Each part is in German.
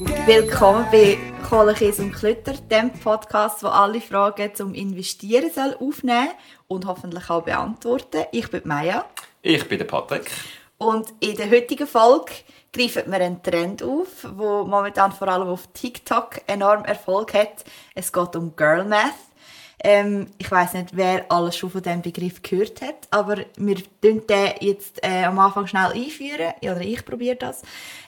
Willkommen bei Kohlekäse und Klötter, dem Podcast, wo alle Fragen zum Investieren soll aufnehmen und hoffentlich auch beantworten. Ich bin Maya. Ich bin der Patrick. Und in der heutigen Folge greifen wir einen Trend auf, der momentan vor allem auf TikTok enorm Erfolg hat. Es geht um Girl Math. Ähm, ich weiß nicht, wer alles schon von diesem Begriff gehört hat, aber wir tun den jetzt äh, am Anfang schnell einführen, oder ich probiere das.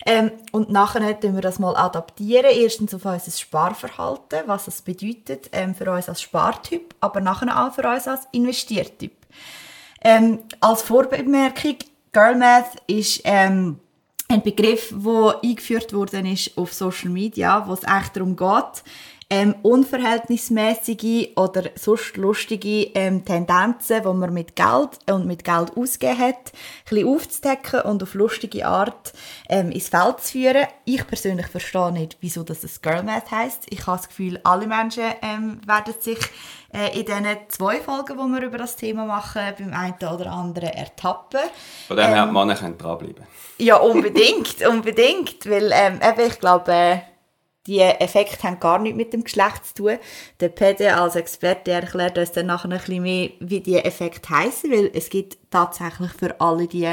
Ähm, und nachher tun wir das mal adaptieren. Erstens auf unser Sparverhalten, was das bedeutet ähm, für uns als Spartyp, aber nachher auch für uns als Investiertyp. Ähm, als Vorbemerkung, Girl Math ist ähm, ein Begriff, der eingeführt worden ist auf Social Media, wo es echt darum geht, ähm, unverhältnismäßige oder sonst lustige ähm, Tendenzen, die man mit Geld und mit Geld ausgegeben hat, ein aufzudecken und auf lustige Art ähm, ins Feld zu führen. Ich persönlich verstehe nicht, wieso das Girl Math heisst. Ich habe das Gefühl, alle Menschen ähm, werden sich äh, in diesen zwei Folgen, die wir über das Thema machen, beim einen oder anderen ertappen. Von dem her, ähm, Männer können dranbleiben. Ja, unbedingt, unbedingt, weil ähm, ich glaube, äh, die Effekte haben gar nichts mit dem Geschlecht zu tun. Der Pede als Experte erklärt uns dann nachher ein bisschen mehr, wie die Effekte heißen, weil es gibt tatsächlich für alle die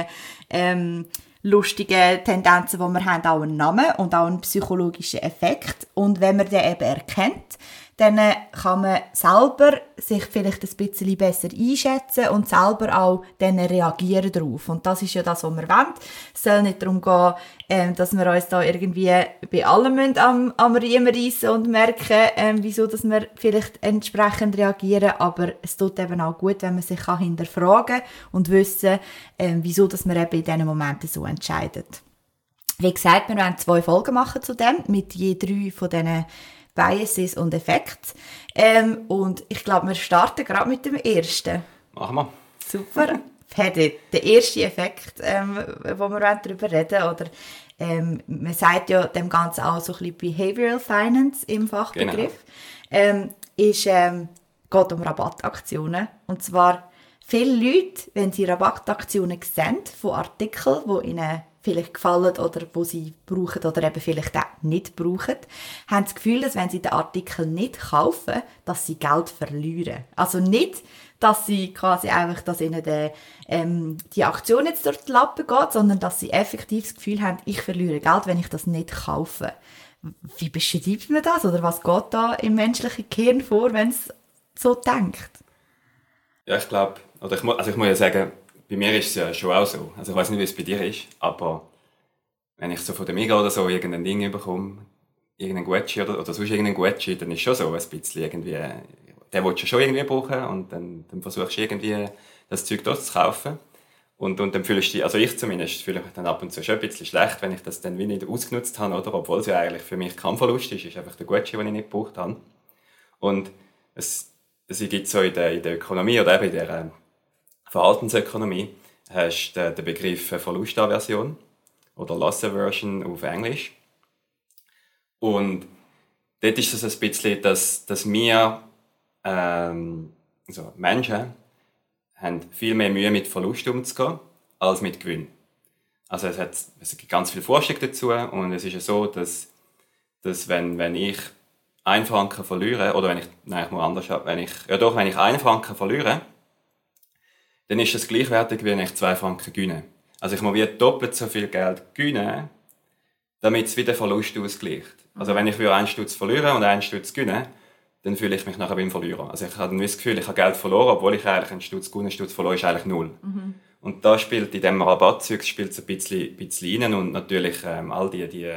ähm, lustigen Tendenzen, die wir haben, auch einen Namen und auch einen psychologischen Effekt. Und wenn man den eben erkennt, dann kann man selber sich vielleicht ein bisschen besser einschätzen und selber auch dann reagieren darauf. Und das ist ja das, was wir wollen. Es soll nicht darum gehen, ähm, dass wir uns da irgendwie bei allem am, am Riemen reissen und merken, ähm, wieso dass wir vielleicht entsprechend reagieren. Aber es tut eben auch gut, wenn man sich kann hinterfragen und wissen, ähm, wieso dass man eben in diesen Momenten so entscheidet. Wie gesagt, wir werden zwei Folgen machen zu dem, mit je drei von diesen Biases und Effekte. Ähm, und ich glaube, wir starten gerade mit dem ersten. Machen wir. Super. der erste Effekt, ähm, wo wir darüber reden oder ähm, man sagt ja dem Ganzen auch so ein bisschen Behavioral Finance im Fachbegriff, genau. ähm, ist, ähm, geht um Rabattaktionen. Und zwar viele Leute, wenn sie Rabattaktionen sehen von Artikeln, die ihnen vielleicht gefallen oder wo sie brauchen oder eben vielleicht auch nicht brauchen, haben das Gefühl, dass wenn sie den Artikel nicht kaufen, dass sie Geld verlieren. Also nicht, dass sie quasi einfach, dass ihnen der, ähm, die Aktion jetzt durch die Lappe geht, sondern dass sie effektiv das Gefühl haben, ich verliere Geld, wenn ich das nicht kaufe. Wie beschreibt man das? Oder was geht da im menschlichen Gehirn vor, wenn es so denkt? Ja, ich glaube, also ich muss ja sagen, bei mir ist es ja schon auch so. Also ich weiß nicht, wie es bei dir ist, aber wenn ich so von der Mega oder so irgendein Ding bekomme, irgendein Gucci oder, oder sonst irgendein Gucci, dann ist schon so ein bisschen irgendwie, der willst du schon irgendwie brauchen und dann, dann versuchst du irgendwie das Zeug dort zu kaufen. Und, und dann fühlst du dich, also ich zumindest, fühle mich dann ab und zu schon ein bisschen schlecht, wenn ich das dann wie nicht ausgenutzt habe, oder? Obwohl es ja eigentlich für mich kein Verlust ist, ist einfach der Gucci, den ich nicht gebraucht habe. Und es, es gibt so in der, in der Ökonomie oder eben in der Verhaltensökonomie hast du den Begriff Verlustaversion oder Loss Aversion auf Englisch. Und dort ist es ein bisschen, dass, dass wir ähm, also Menschen haben viel mehr Mühe mit Verlust umzugehen als mit Gewinn. Also es, hat, es gibt ganz viel Forschung dazu und es ist ja so, dass, dass wenn, wenn ich einen Franken verliere, oder wenn ich, nein, ich muss anders, wenn ich, ja doch, wenn ich einen Franken verliere, dann ist das gleichwertig, wie wenn ich zwei Franken gewinne. Also ich muss wie doppelt so viel Geld gewinnen, damit es wieder Verlust ausgleicht. Also wenn ich für einen Stutz verliere und einen Stutz gewinne, dann fühle ich mich nachher beim Verlierer. Also ich habe dann das Gefühl, ich habe Geld verloren, obwohl ich eigentlich einen Stutz gewonnen, einen Stutz verloren, ist eigentlich null. Mhm. Und da spielt in diesem Rabattzeug spielt es ein bisschen, bisschen rein und natürlich ähm, all die, die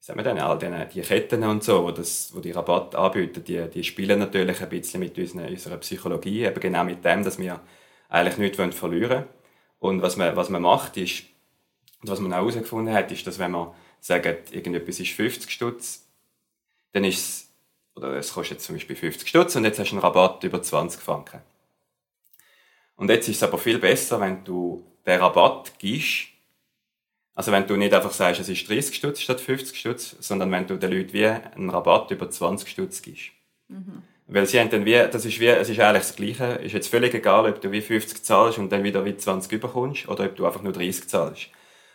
wie sagen wir denn, all die, die Ketten und so, wo, das, wo die Rabatt anbieten, die, die spielen natürlich ein bisschen mit unserer, unserer Psychologie, eben genau mit dem, dass wir eigentlich nichts verlieren wollen. Und was man, was man macht, ist, und was man auch herausgefunden hat, ist, dass wenn man sagt, irgendetwas ist 50 Stutz, dann ist es, oder es kostet jetzt zum Beispiel 50 Stutz und jetzt hast du einen Rabatt über 20 Franken. Und jetzt ist es aber viel besser, wenn du den Rabatt gibst, also wenn du nicht einfach sagst, es ist 30 Stutz statt 50 Stutz, sondern wenn du den Leuten wie einen Rabatt über 20 Stutz gibst. Mhm. Weil sie haben dann wie, das ist wie, es ist eigentlich das Gleiche. Ist jetzt völlig egal, ob du wie 50 zahlst und dann wieder wie 20 überkommst oder ob du einfach nur 30 zahlst.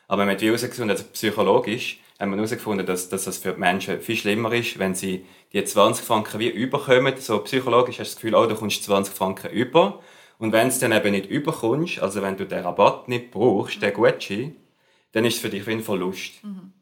Aber man hat wie herausgefunden, also psychologisch haben wir herausgefunden, dass, dass das für die Menschen viel schlimmer ist, wenn sie die 20 Franken wie überkommen. So psychologisch hast du das Gefühl, oh, du kommst 20 Franken über. Und wenn es dann eben nicht überkommst, also wenn du den Rabatt nicht brauchst, den Gutschein, dann ist es für dich wie ein Verlust. Mhm.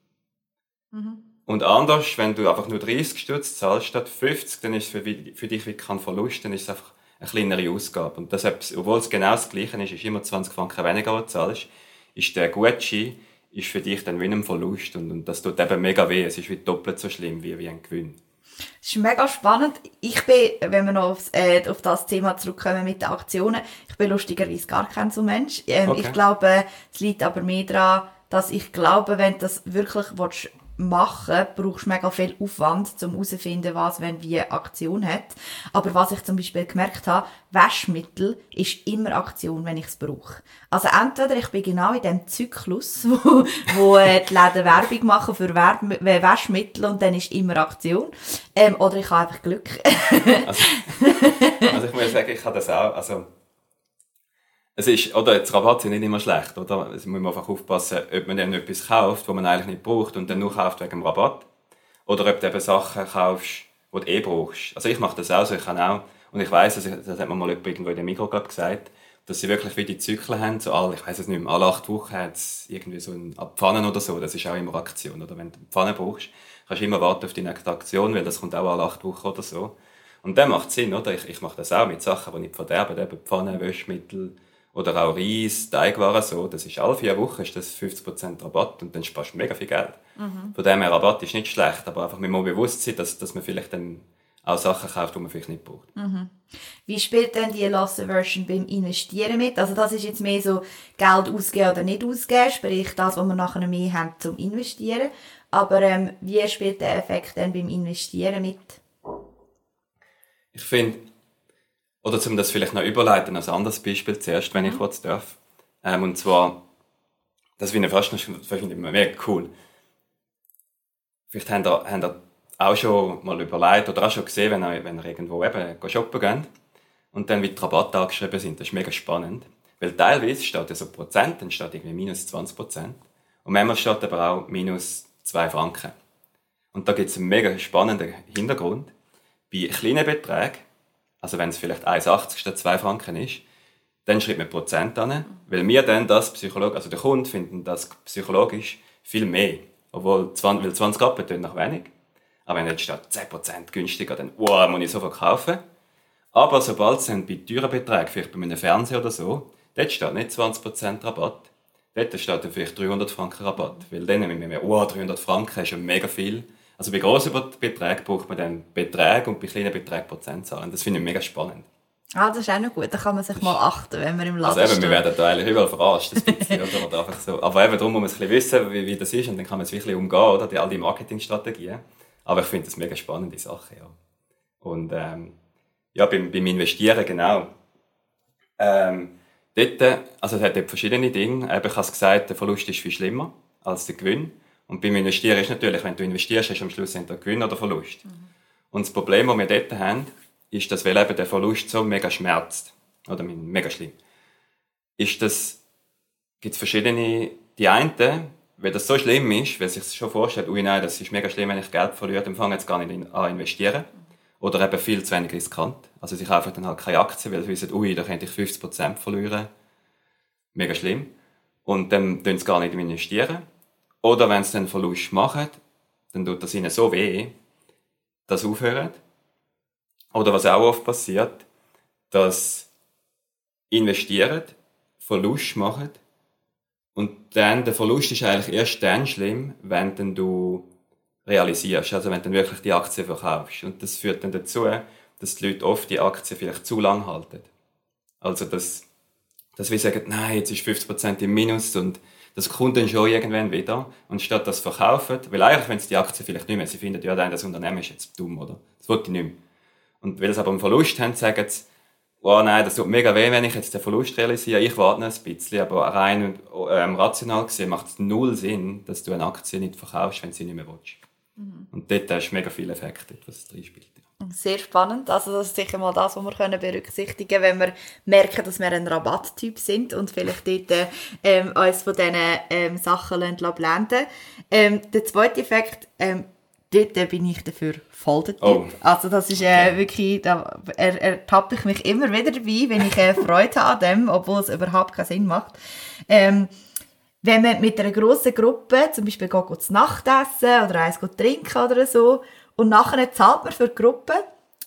Mhm. Und anders, wenn du einfach nur 30 Stutz zahlst statt 50, dann ist es für, für dich wie kein Verlust, dann ist es einfach eine kleinere Ausgabe. Und das, obwohl es genau das Gleiche ist, ist immer 20 Franken weniger, was du zahlst, ist der Gutschein ist für dich dann wie ein Verlust. Und, und das tut eben mega weh. Es ist wie doppelt so schlimm wie, wie ein Gewinn. Das ist mega spannend. Ich bin, wenn wir noch aufs, äh, auf das Thema zurückkommen mit den Aktionen, ich bin lustigerweise gar kein so Mensch. Ähm, okay. Ich glaube, es liegt aber mehr daran, dass ich glaube, wenn du das wirklich willst, machen, brauchst du mega viel Aufwand, um herauszufinden, was wenn wie Aktion hat. Aber was ich zum Beispiel gemerkt habe, Waschmittel ist immer Aktion, wenn ich es brauche. Also entweder ich bin genau in dem Zyklus, wo, wo äh, die Läden Werbung machen für Werb äh, Waschmittel und dann ist immer Aktion. Ähm, oder ich habe einfach Glück. also, also ich muss sagen, ich habe das auch, also es ist, oder, das Rabatt sind nicht immer schlecht, oder? Es muss man einfach aufpassen, ob man dann etwas kauft, was man eigentlich nicht braucht und dann nur kauft wegen dem Rabatt. Oder ob du eben Sachen kaufst, die du eh brauchst. Also ich mache das auch so, ich kann auch, und ich weiss, das hat mir mal jemand irgendwo in der Mikro gesagt, dass sie wirklich wie die Zyklen haben, so alle, ich weiss es nicht mehr, alle acht Wochen hat es irgendwie so ein Pfannen oder so, das ist auch immer Aktion, oder? Wenn du eine Pfanne brauchst, kannst du immer warten auf die nächste Aktion, weil das kommt auch alle acht Wochen oder so. Und dann macht es Sinn, oder? Ich, ich mache das auch mit Sachen, die nicht verderben, eben Pfannen, Wäschmittel, oder auch Reis, Teigwaren so, das ist alle vier Wochen ist das 50% Rabatt und dann sparst du mega viel Geld. Mhm. Von dem her, Rabatt ist nicht schlecht, aber einfach, man muss bewusst sein, dass, dass man vielleicht dann auch Sachen kauft, die man vielleicht nicht braucht. Mhm. Wie spielt denn die Loss Version beim Investieren mit? Also das ist jetzt mehr so Geld ausgeben oder nicht ausgeben, sprich das, was man nachher mehr haben zum Investieren. Aber ähm, wie spielt der Effekt dann beim Investieren mit? Ich finde, oder zum das vielleicht noch überleiten, als anderes Beispiel zuerst, wenn ich mhm. kurz darf. Ähm, und zwar, das finde ich fast ich mega cool. Vielleicht habt ihr, habt ihr auch schon mal überlegt oder auch schon gesehen, wenn ihr, wenn ihr irgendwo eben shoppen geht und dann wie die Rabatte angeschrieben sind. Das ist mega spannend. Weil teilweise steht ja so Prozent, dann steht irgendwie minus 20 Prozent. Und manchmal steht aber auch minus 2 Franken. Und da gibt es einen mega spannenden Hintergrund. Bei kleinen Beträgen also wenn es vielleicht 1,80 statt 2 Franken ist, dann schreibt man Prozent an, weil wir dann das psychologisch, also der Kunde finden das psychologisch viel mehr. Obwohl 20, weil 20 Rappen nach wenig. Aber wenn jetzt steht 10% günstiger, dann, wow, muss ich sofort kaufen. Aber sobald es bei teuren Beträgen, vielleicht bei einem Fernseher oder so, dort steht nicht 20% Rabatt. Dort steht dann vielleicht 300 Franken Rabatt. Weil dann, wenn wir wow, 300 Franken ist ja mega viel also bei grossen Beträgen braucht man dann Beträge und bei kleinen Beträgen Prozentzahlen. Das finde ich mega spannend. Ah, das ist auch noch gut. Da kann man sich mal achten, wenn man im Laden Also eben, wir werden da eigentlich überall verarscht, bisschen, oder? einfach so. Aber eben darum muss man ein bisschen wissen, wie, wie das ist und dann kann man es wirklich umgehen, oder? Die, all die Marketingstrategien. Aber ich finde das eine mega spannende Sache, ja. Und ähm, ja, beim, beim Investieren genau. Ähm, dort, also es hat dort verschiedene Dinge. Eben, ich habe gesagt, der Verlust ist viel schlimmer als der Gewinn. Und beim Investieren ist natürlich, wenn du investierst, hast du am Schluss entweder Gewinn oder Verlust. Mhm. Und das Problem, das wir dort haben, ist, dass weil eben der Verlust so mega schmerzt, oder mega schlimm, ist das, gibt verschiedene, die einen, weil das so schlimm ist, weil sich schon vorstellt, ui nein, das ist mega schlimm, wenn ich Geld verliere, dann fange jetzt gar nicht an investieren. Oder eben viel zu wenig riskant. Also sie kaufen dann halt keine Aktien, weil sie wissen, ui, da könnte ich 50% verlieren. Mega schlimm. Und dann tun sie gar nicht investieren. Oder wenn sie dann Verlust machen, dann tut das ihnen so weh, dass sie aufhören. Oder was auch oft passiert, dass investieren, Verlust machen und dann der Verlust ist eigentlich erst dann schlimm, wenn dann du realisierst, also wenn du dann wirklich die Aktie verkaufst. Und das führt dann dazu, dass die Leute oft die Aktie vielleicht zu lang halten. Also dass, dass wir sagen, nein, jetzt ist 50% im Minus und das kommt dann schon irgendwann wieder. Und statt das verkaufen, weil eigentlich, wenn sie die Aktie vielleicht nicht mehr, sie finden, ja, das Unternehmen ist jetzt dumm, oder? Das wollte ich nicht mehr. Und weil sie aber einen Verlust haben, sagen sie, oh nein, das tut mega weh, wenn ich jetzt den Verlust realisiere. Ich warte noch ein bisschen, aber rein ähm, rational gesehen macht es null Sinn, dass du eine Aktie nicht verkaufst, wenn sie nicht mehr willst. Mhm. Und dort hast du mega viele Effekte, was drin spielt. Sehr spannend. Also das ist sicher mal das, was wir können berücksichtigen können, wenn wir merken, dass wir ein Rabatttyp sind und vielleicht dort ähm, uns von diesen ähm, Sachen blenden ähm, Der zweite Effekt, ähm, dort bin ich dafür voll der Typ. Oh. Also das ist äh, wirklich, da er, ertappe ich mich immer wieder dabei, wenn ich äh, Freude habe an dem, obwohl es überhaupt keinen Sinn macht. Ähm, wenn man mit einer grossen Gruppe zum Beispiel geht, zu Nacht essen oder eins trinken oder so und nachher zahlt man für die Gruppe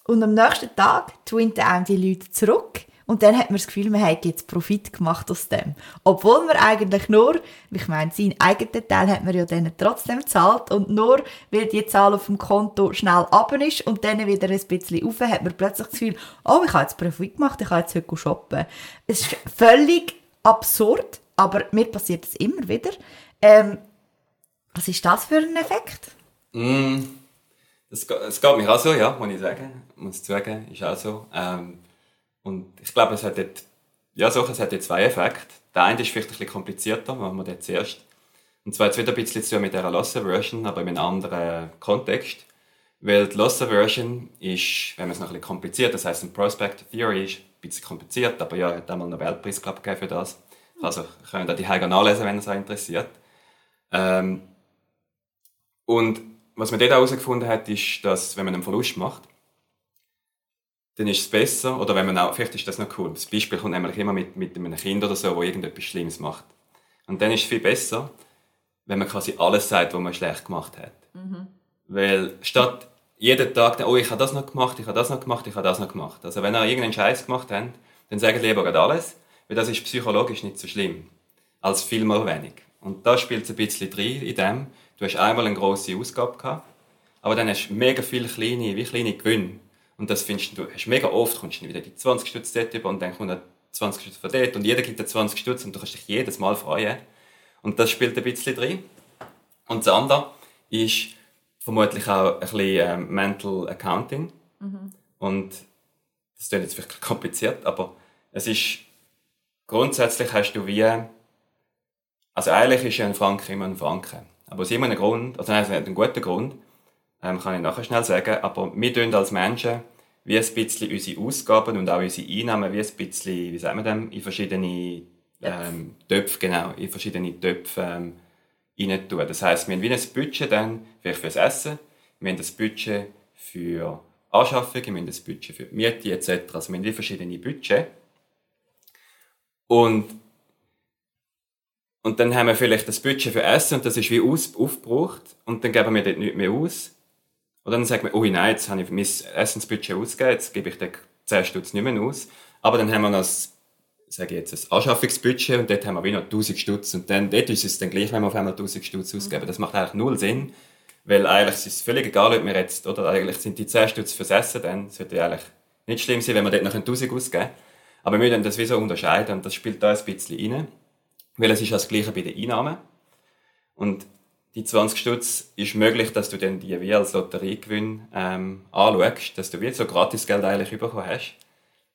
und am nächsten Tag twinten einem die Leute zurück und dann hat man das Gefühl, man hat jetzt Profit gemacht aus dem. Obwohl man eigentlich nur, ich meine, seinen eigenen Teil hat man ja dann trotzdem gezahlt und nur, weil die Zahl auf dem Konto schnell ab ist und dann wieder ein bisschen auf, hat man plötzlich das Gefühl, oh, ich habe jetzt Profit gemacht, ich kann jetzt heute shoppen. Es ist völlig absurd, aber mir passiert es immer wieder. Ähm, was ist das für ein Effekt? Mm, es, es geht mir auch so, ja, muss ich sagen. Muss ich sagen, ist auch so. Ähm, und ich glaube, es hat dort, ja, so, es hat dort zwei Effekte. Der eine ist vielleicht ein bisschen komplizierter, machen wir den zuerst. Und zwar jetzt wieder ein bisschen zu mit dieser Loss Version, aber in einem anderen Kontext. Weil die Loss Version ist, wenn man es noch ein bisschen kompliziert, das heißt, ein Prospect Theory ist ein bisschen kompliziert, aber ja, hat einmal einen Nobelpreis glaub, für das. Also, könnt ihr die Heiger nachlesen, wenn es euch interessiert. Ähm, und was man dort herausgefunden hat, ist, dass wenn man einen Verlust macht, dann ist es besser, oder wenn man auch, vielleicht ist das noch cool, das Beispiel kommt nämlich immer mit, mit einem Kind oder so, wo irgendetwas Schlimmes macht. Und dann ist es viel besser, wenn man quasi alles sagt, was man schlecht gemacht hat. Mhm. Weil statt jeden Tag, oh, ich habe das noch gemacht, ich habe das noch gemacht, ich habe das noch gemacht. Also wenn ihr irgendeinen Scheiß gemacht habt, dann sagt lieber gerade alles, weil das ist psychologisch nicht so schlimm, als viel mal wenig. Und da spielt es ein bisschen drin in dem, du hast einmal eine grosse Ausgabe gehabt, aber dann hast du mega viele kleine, wie kleine Gewinne und das findest du, hast mega oft, kommst du wieder die 20 Stutz dort über und dann kommt noch 20 Stutz von dort und jeder gibt dir 20 Stutz und du kannst dich jedes Mal freuen. Und das spielt ein bisschen drin. Und das andere ist vermutlich auch ein bisschen ähm, Mental Accounting. Mhm. Und das klingt jetzt wirklich kompliziert, aber es ist grundsätzlich hast du wie, also eigentlich ist ja ein Franken immer ein Franken. Aber aus irgendeinem Grund, also nein, es hat einen guten Grund, ähm, kann ich nachher schnell sagen. Aber wir tun als Menschen wie ein bisschen unsere Ausgaben und auch unsere Einnahmen wie ein bisschen, wie sagen wir dem, in verschiedene ähm, Töpfe, genau, in verschiedene Töpfe ähm, rein tun. Das heisst, wir haben wie ein Budget dann vielleicht fürs Essen, wir haben das Budget für Anschaffungen, wir haben das Budget für die Miete etc. Also wir haben wie verschiedene Budget. Und und dann haben wir vielleicht das Budget für Essen und das ist wie aus, aufgebraucht und dann geben wir dort nichts mehr aus. Und dann sagt man, oh nein, jetzt habe ich mein Essensbudget ausgegeben, jetzt gebe ich den 10 Stutz nicht mehr aus. Aber dann haben wir noch das, sage ich jetzt, das Anschaffungsbudget und dort haben wir wie noch 1000 Stutz. Und dann, dort ist es dann gleich, wenn wir auf einmal 1000 Stutz ausgeben. Das macht eigentlich null Sinn. Weil eigentlich ist es völlig egal, ob wir jetzt, oder eigentlich sind die 10 Stutz fürs Essen, dann sollte eigentlich nicht schlimm sein, wenn wir dort noch 1000 ausgeben. Aber wir müssen das wie so unterscheiden und das spielt da ein bisschen rein. Weil es ist das Gleiche bei den Einnahmen. Und die 20 Stutz ist möglich, dass du dann die wie als Lotteriegewinn ähm, anschaust, dass du wie so Gratisgeld eigentlich bekommen hast.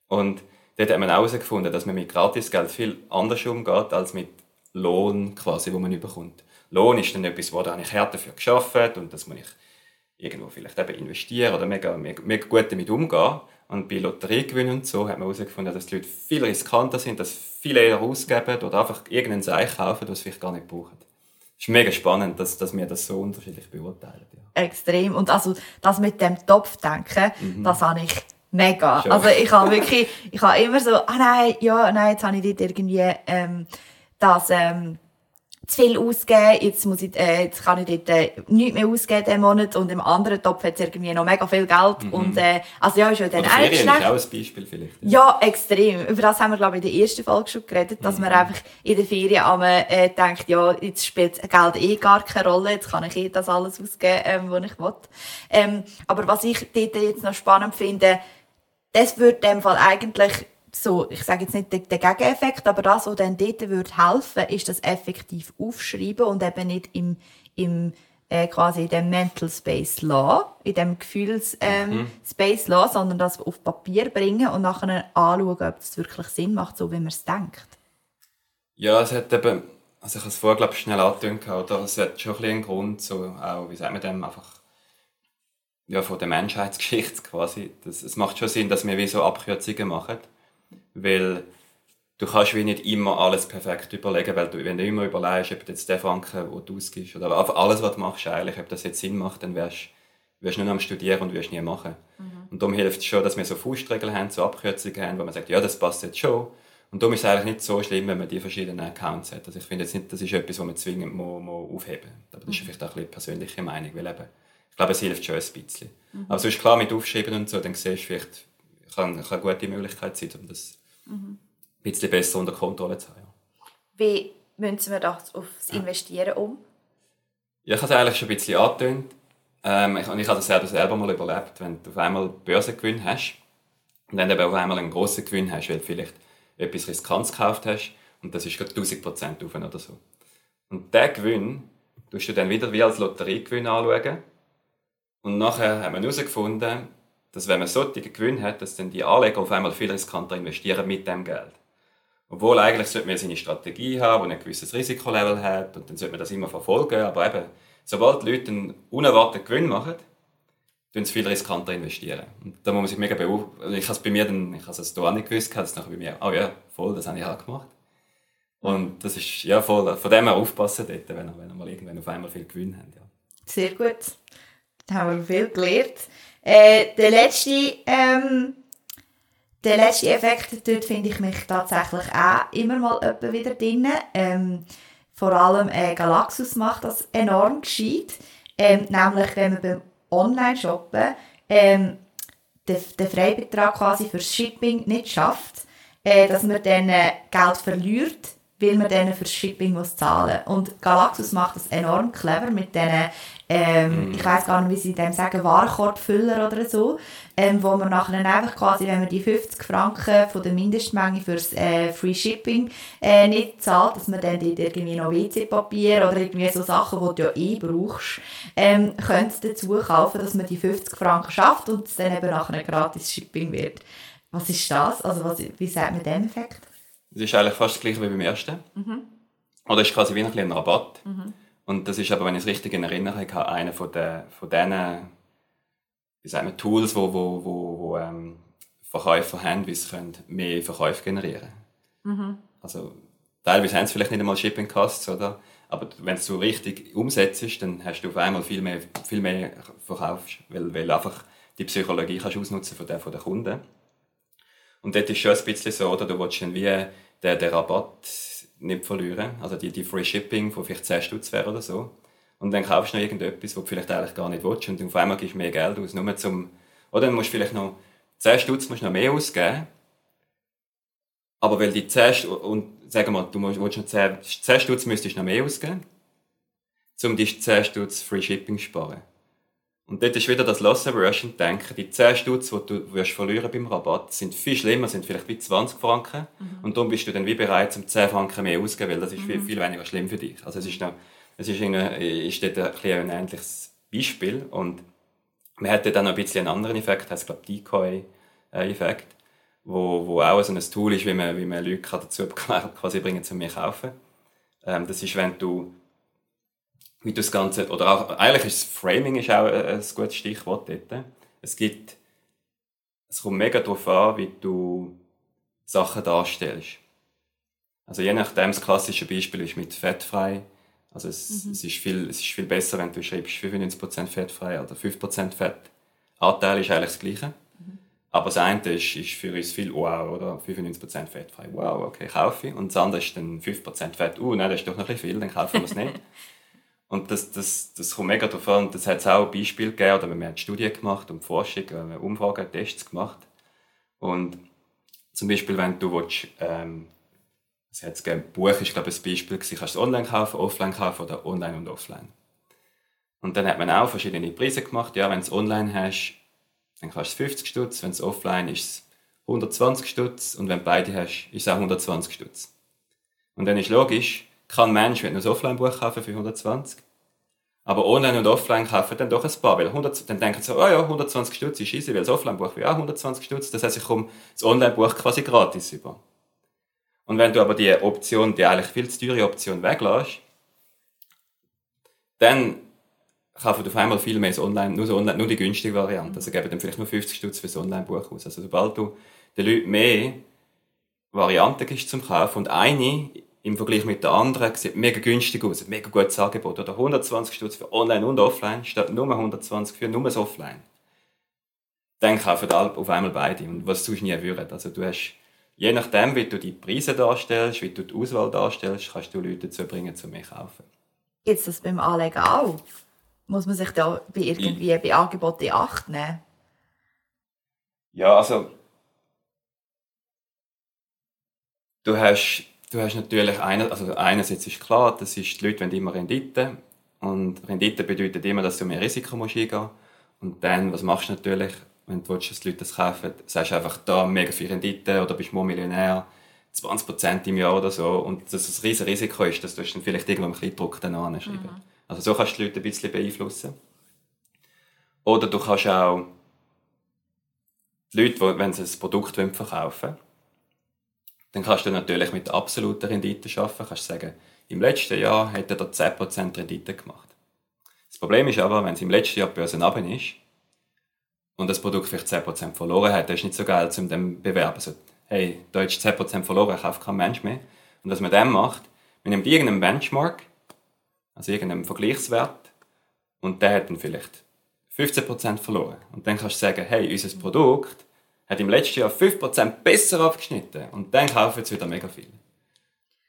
Und dort hat man auch herausgefunden, dass man mit Gratisgeld viel anders umgeht als mit Lohn quasi, wo man bekommt. Lohn ist dann etwas, wo da ich hart dafür geschafft und das muss ich irgendwo vielleicht eben investieren oder mega, mega, mega gut damit umgehen. Und bei Lotteriegewinnen und so hat man herausgefunden, dass die Leute viel riskanter sind, dass viele eher ausgeben oder einfach irgendeinen Seich kaufen, das sie vielleicht gar nicht brauchen ist mega spannend, dass, dass wir das so unterschiedlich beurteilen. Ja. Extrem. Und also das mit dem Topfdenken, mhm. das habe ich mega. Schon. Also ich habe wirklich, ich habe immer so, ah nein, ja, nein, jetzt habe ich dort irgendwie ähm, das ähm, zu viel ausgeben, jetzt, muss ich, äh, jetzt kann ich dort äh, nichts mehr ausgeben diesen Monat und im anderen Topf hat es irgendwie noch mega viel Geld mhm. und äh, also ja, ist ja dann auch schlecht. ist auch ein Beispiel vielleicht. Ja. ja. extrem. Über das haben wir glaube ich in der ersten Folge schon geredet, dass mhm. man einfach in der Ferien einmal äh, denkt, ja, jetzt spielt Geld eh gar keine Rolle, jetzt kann ich eh das alles ausgeben, ähm, was ich will. Ähm, aber was ich dort jetzt noch spannend finde, das würde in dem Fall eigentlich so, ich sage jetzt nicht den, Gegeneffekt, aber das, was dann dort würde helfen, ist das effektiv aufschreiben und eben nicht im, im äh, quasi in dem Mental Space Law, in dem Gefühls ähm, mhm. Space Law, sondern das auf Papier bringen und nachher anschauen, ob es wirklich Sinn macht, so wie man es denkt. Ja, es hat eben, also ich habe es vorher glaube ich, schnell angetönt, oder? Es hat schon ein bisschen einen Grund, so auch, wie sagt man dem, einfach ja, von der Menschheitsgeschichte quasi. Das, es macht schon Sinn, dass wir wie so Abkürzungen machen, weil du kannst wie nicht immer alles perfekt überlegen, weil du, wenn du immer überlegst, ob jetzt der Franken, wo du ausgibst, oder alles, was du machst, eigentlich, ob das jetzt Sinn macht, dann wärst nur noch am Studieren und wirst nie machen. Mhm. Und darum hilft es schon, dass wir so Faustregeln haben, so Abkürzungen haben, wo man sagt, ja, das passt jetzt schon. Und darum ist es eigentlich nicht so schlimm, wenn man die verschiedenen Accounts hat. Also ich finde jetzt nicht, das ist etwas, was man zwingend muss, muss aufheben muss. Aber das ist mhm. vielleicht auch eine persönliche Meinung, weil eben, ich glaube, es hilft schon ein bisschen. Mhm. Aber sonst klar, mit Aufschreiben und so, dann siehst du vielleicht, kann, kann eine gute Möglichkeit sein, um das mhm. ein bisschen besser unter Kontrolle zu haben. Wie münzen wir das aufs Investieren um? Ja, ich habe es eigentlich schon ein bisschen angetönt. Ähm, ich, und ich habe das selber, selber mal überlebt, wenn du auf einmal Börsengewinn hast und dann eben auf einmal einen grossen Gewinn hast, weil du vielleicht etwas Riskantes gekauft hast und das ist gerade 1000 Prozent auf oder so. Und diesen Gewinn tust du dann wieder wie als Lotteriegewinn anschauen. Und nachher haben wir herausgefunden, dass wenn man solche Gewinn hat, dass dann die Anleger auf einmal viel riskanter investieren mit dem Geld. Obwohl eigentlich sollte man seine Strategie haben, die ein gewisses Risikolevel hat und dann sollte man das immer verfolgen, aber eben sobald die Leute einen unerwarteten Gewinn machen, tun sie viel riskanter investieren. Und da muss man sich mega beobachten. Ich habe es bei mir dann, ich habe es hier auch nicht gewusst, habe es nachher bei mir, oh ja, voll, das habe ich auch gemacht. Und das ist, ja, voll, von dem her aufpassen dort, wenn wir, wenn wir mal irgendwann auf einmal viel Gewinn haben, ja. Sehr gut. Da haben wir viel gelernt. Äh, der letzte, ähm, der letzte Effekt, dort finde ich mich tatsächlich auch immer mal wieder drin. Ähm, vor allem äh, Galaxus macht das enorm gescheit. Ähm, nämlich, wenn man beim Online-Shoppen ähm, den, den Freibetrag quasi fürs Shipping nicht schafft, äh, dass man dann äh, Geld verliert, weil man dann fürs Shipping muss zahlen Und Galaxus macht das enorm clever mit diesen ähm, mm. ich weiß gar nicht, wie sie dem sagen, Warenkorbfüller oder so, ähm, wo man nachher einfach quasi, wenn man die 50 Franken von der Mindestmenge fürs äh, Free Shipping äh, nicht zahlt, dass man dann dort irgendwie noch WC-Papier oder irgendwie so Sachen, die du ja eh brauchst, ähm, könntest dazu kaufen, dass man die 50 Franken schafft und es dann eben nachher ein gratis Shipping wird. Was ist das? Also was, wie sagt man den Effekt? Das ist eigentlich fast das gleiche wie beim ersten. Mhm. Oder ist quasi wie ein Rabatt. Mhm. Und das ist aber, wenn ich es richtig in Erinnerung habe, einer von, den, von diesen wie sagen wir, Tools, wo, wo, wo, wo ähm, Verkäufer haben, wie sie können mehr Verkäufe generieren mhm. Also teilweise haben sie vielleicht nicht einmal Shipping Costs, oder? Aber wenn du es so richtig umsetzt, dann hast du auf einmal viel mehr, viel mehr verkaufst, weil, weil einfach die Psychologie kannst ausnutzen von der, von der Kunden. Und dort ist schon ein bisschen so, oder? Du willst dann wie den, den Rabatt nicht verlieren. Also die, die Free Shipping von vielleicht 10 Stutz wäre oder so. Und dann kaufst du noch irgendetwas, was du vielleicht eigentlich gar nicht willst. Und auf einmal gibst du mehr Geld aus. Nur zum, oder dann musst du vielleicht noch 10 Stutz noch mehr ausgeben. Aber weil die 10 Stutz, und sagen wir, du musst, willst noch 10, 10 Stutz müsstest du noch mehr ausgeben, um die 10 Stutz Free Shipping zu sparen. Und dort ist wieder das Loss Aversion denken. Die 10 Stutz, die du wirst verlieren beim Rabatt, sind viel schlimmer, sind vielleicht wie 20 Franken. Mhm. Und darum bist du dann wie bereit, um 10 Franken mehr auszugeben, weil das ist mhm. viel, viel weniger schlimm für dich. Also es ist, noch, es ist, ist dort ein, ein ähnliches Beispiel. Und man hat dann noch ein bisschen einen anderen Effekt, heißt, glaube Decoy-Effekt, wo, wo auch so ein Tool ist, wie man, wie man Leute dazu quasi bringen, zu mir kaufen. Ähm, das ist, wenn du wie das Ganze, oder auch, eigentlich ist das Framing ist auch ein, ein gutes Stichwort dort. Es gibt, es kommt mega darauf an, wie du Sachen darstellst. Also je nachdem, das klassische Beispiel ist mit fettfrei. Also es, mhm. es, ist, viel, es ist viel besser, wenn du schreibst 95% fettfrei oder 5% Fett. Anteil ist eigentlich das Gleiche. Mhm. Aber das eine ist, ist für uns viel wow, oder? 95% fettfrei. Wow, okay, kaufe ich. Und das andere ist dann 5% Fett. Uh, nein, das ist doch noch ein bisschen viel, dann kaufen wir es nicht. Und das, das, das kommt mega darauf an. Das hat es auch Beispiele gegeben, oder wir haben Studien gemacht und Forschung, Umfragen, Tests gemacht. Und zum Beispiel, wenn du willst, ähm, es hat ein Buch ist, glaube ich, ein Beispiel gewesen, kannst du es online kaufen, offline kaufen oder online und offline. Und dann hat man auch verschiedene Preise gemacht. Ja, wenn du es online hast, dann kannst du 50 Stutz, wenn es offline ist, es 120 Stutz und wenn du beide hast, ist es auch 120 Stutz. Und dann ist logisch, kann ein Mensch, wenn ein Offline-Buch kaufen für 120, aber online und offline kaufen dann doch ein paar, weil 100, dann denken sie, oh ja, 120 Stutz ist easy, weil das Offline-Buch will auch 120 Stutz, das heißt, ich komme das Online-Buch quasi gratis über. Und wenn du aber die Option, die eigentlich viel zu teure Option weglässt, dann kaufen auf einmal viel mehr Online, nur, so Online, nur die günstige Variante. Also geben dann vielleicht nur 50 Stutz für das Online-Buch aus. Also sobald du den Leuten mehr Varianten gibst zum Kaufen und eine im Vergleich mit der anderen sieht mega günstig aus, mega gutes Angebot. Oder 120 Stutz für Online und Offline statt nur 120 für nur das Offline. Dann kaufen alle auf einmal beide. Und was sonst nie würden. Also du hast, je nachdem, wie du die Preise darstellst, wie du die Auswahl darstellst, kannst du Leute dazu bringen, zu mehr kaufen. Gibt es das beim Anlegen auch? Muss man sich da bei irgendwie bei Angeboten in Acht nehmen? Ja, also du hast, du hast natürlich eine, also einerseits ist klar, das ist die Leute wollen immer Rendite und Rendite bedeutet immer, dass du mehr Risiko musst eingehen und dann, was machst du natürlich, wenn du willst, dass die Leute das kaufen, sagst du einfach da mega viel Rendite oder bist du Millionär, 20% im Jahr oder so und dass das ein riesen Risiko ist, dass du dann vielleicht irgendwo im Kleindruck dann anschreiben. Mhm. Also so kannst du die Leute ein bisschen beeinflussen. Oder du kannst auch die Leute, wenn sie ein Produkt verkaufen wollen, dann kannst du natürlich mit absoluter Rendite arbeiten. Kannst sagen, im letzten Jahr hat er da 10% Rendite gemacht. Das Problem ist aber, wenn es im letzten Jahr die Börse runter ist und das Produkt vielleicht 10% verloren hat, dann ist nicht so geil, um dem bewerben. Also, hey, da ist 10% verloren, kauft kein Mensch mehr. Und was man dann macht, man nimmt irgendeinen Benchmark, also irgendeinen Vergleichswert, und der hat dann vielleicht 15% verloren. Und dann kannst du sagen, hey, unser Produkt hat im letzten Jahr 5% besser abgeschnitten. Und dann kaufen sie wieder mega viel.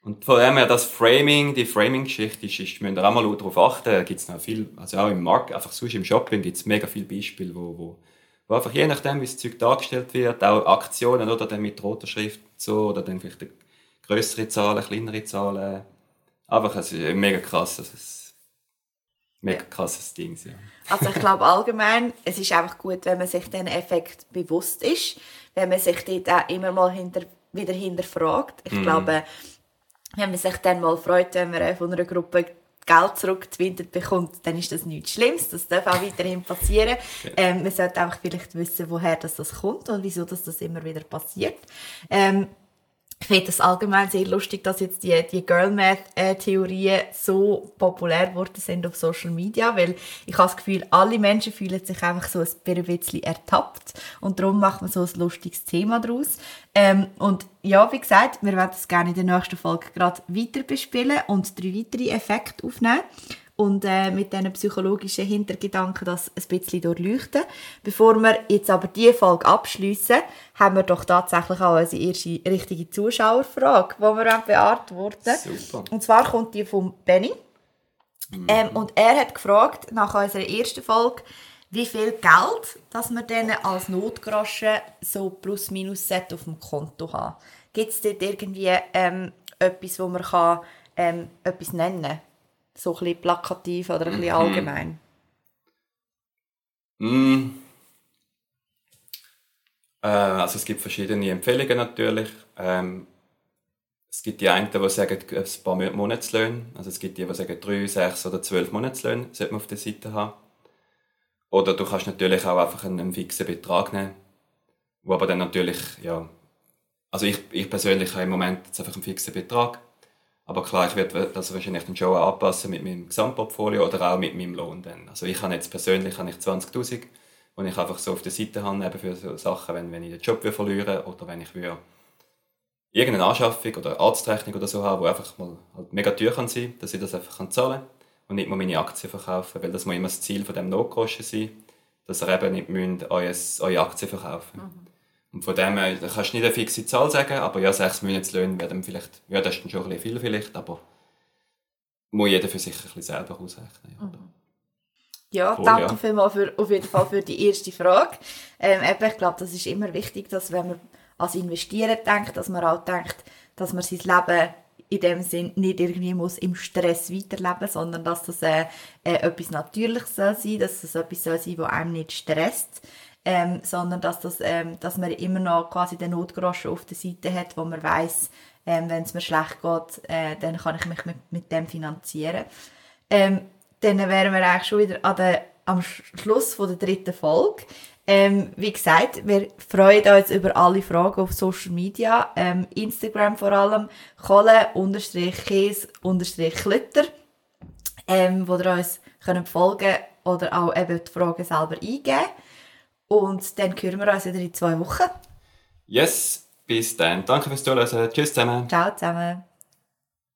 Und vor allem ja das Framing, die Framing-Geschichte ist, ist, müssen wir auch mal darauf achten, da gibt es noch viel, also auch im Markt, einfach sonst im Shopping gibt es mega viele Beispiele, wo, wo, wo einfach je nachdem, wie das Zeug dargestellt wird, auch Aktionen, oder dann mit roter Schrift so, oder dann vielleicht größere Zahlen, kleinere Zahlen, einfach, ist mega krass, also mega krasses Ding, ja. Also ich glaube allgemein, es ist einfach gut, wenn man sich den Effekt bewusst ist, wenn man sich dort auch immer mal hinter, wieder hinterfragt. Ich mm. glaube, wenn man sich dann mal freut, wenn man von einer Gruppe Geld zurückgewinnt bekommt, dann ist das nichts Schlimmes. Das darf auch weiterhin passieren. Ja. Ähm, man sollte einfach vielleicht wissen, woher das, das kommt und wieso das, das immer wieder passiert. Ähm, ich finde es allgemein sehr lustig, dass jetzt die, die Girl Math äh, Theorien so populär geworden sind auf Social Media, weil ich habe das Gefühl, alle Menschen fühlen sich einfach so ein bisschen ertappt und darum macht man so ein lustiges Thema daraus. Ähm, und ja, wie gesagt, wir werden das gerne in der nächsten Folge gerade weiter bespielen und drei weitere Effekte aufnehmen und äh, mit diesen psychologischen Hintergedanken das ein bisschen durchleuchten. Bevor wir jetzt aber diese Folge abschließen, haben wir doch tatsächlich auch unsere erste richtige Zuschauerfrage, die wir beantworten Super. Und zwar kommt die von Benny. Mhm. Ähm, und er hat gefragt, nach unserer ersten Folge, wie viel Geld dass wir dann als Notgroschen so plus minus auf dem Konto haben. Gibt es dort irgendwie ähm, etwas, wo man kann, ähm, etwas nennen kann? So ein bisschen plakativ oder ein bisschen mhm. allgemein? Mm. Äh, also es gibt verschiedene Empfehlungen natürlich. Ähm, es gibt die einen, die sagen, ein paar Monatslöhne. Also es gibt die, die sagen, drei, sechs oder zwölf Monatslöhne sollte man auf der Seite haben. Oder du kannst natürlich auch einfach einen, einen fixen Betrag nehmen, wo aber dann natürlich, ja, also ich, ich persönlich habe im Moment jetzt einfach einen fixen Betrag aber klar, ich werde das wahrscheinlich dann schon anpassen mit meinem Gesamtportfolio oder auch mit meinem Lohn dann. Also ich habe jetzt persönlich habe ich 20'000, die ich einfach so auf der Seite habe, eben für so Sachen, wenn, wenn ich den Job verlieren oder wenn ich irgendeine Anschaffung oder Arztrechnung oder so habe, die einfach mal halt mega teuer kann sein, dass ich das einfach zahlen kann und nicht mal meine Aktien verkaufen, weil das muss immer das Ziel von dem Notgroschen sein, dass ihr eben nicht müsst, eure Aktien verkaufen mhm. Und von dem her, da kannst du nicht eine fixe Zahl sagen, aber ja, sechs Monatslöhne werden vielleicht, ja, das ist dann schon ein bisschen viel vielleicht, aber muss jeder für sich ein bisschen selber ausrechnen. Ja, mhm. ja Voll, danke ja. vielmals für, auf jeden Fall für die erste Frage. Ähm, eben, ich glaube, das ist immer wichtig, dass wenn man als Investieren denkt, dass man auch denkt, dass man sein Leben in dem Sinn nicht irgendwie muss im Stress weiterleben, sondern dass das äh, äh, etwas Natürliches soll sein, dass das etwas soll sein, das einem nicht stresst ähm, sondern dass, das, ähm, dass man immer noch quasi den Notgroschen auf der Seite hat, wo man weiß, ähm, wenn es mir schlecht geht, äh, dann kann ich mich mit, mit dem finanzieren. Ähm, dann wären wir eigentlich schon wieder an der, am Schluss von der dritten Folge. Ähm, wie gesagt, wir freuen uns über alle Fragen auf Social Media, ähm, Instagram vor allem, kohle-käse-klütter, ähm, wo ihr uns könnt folgen oder auch eben die Fragen selber eingeben. Und dann hören wir uns wieder in zwei Wochen. Yes, bis dann. Danke fürs Zuhören. Tschüss zusammen. Ciao zusammen.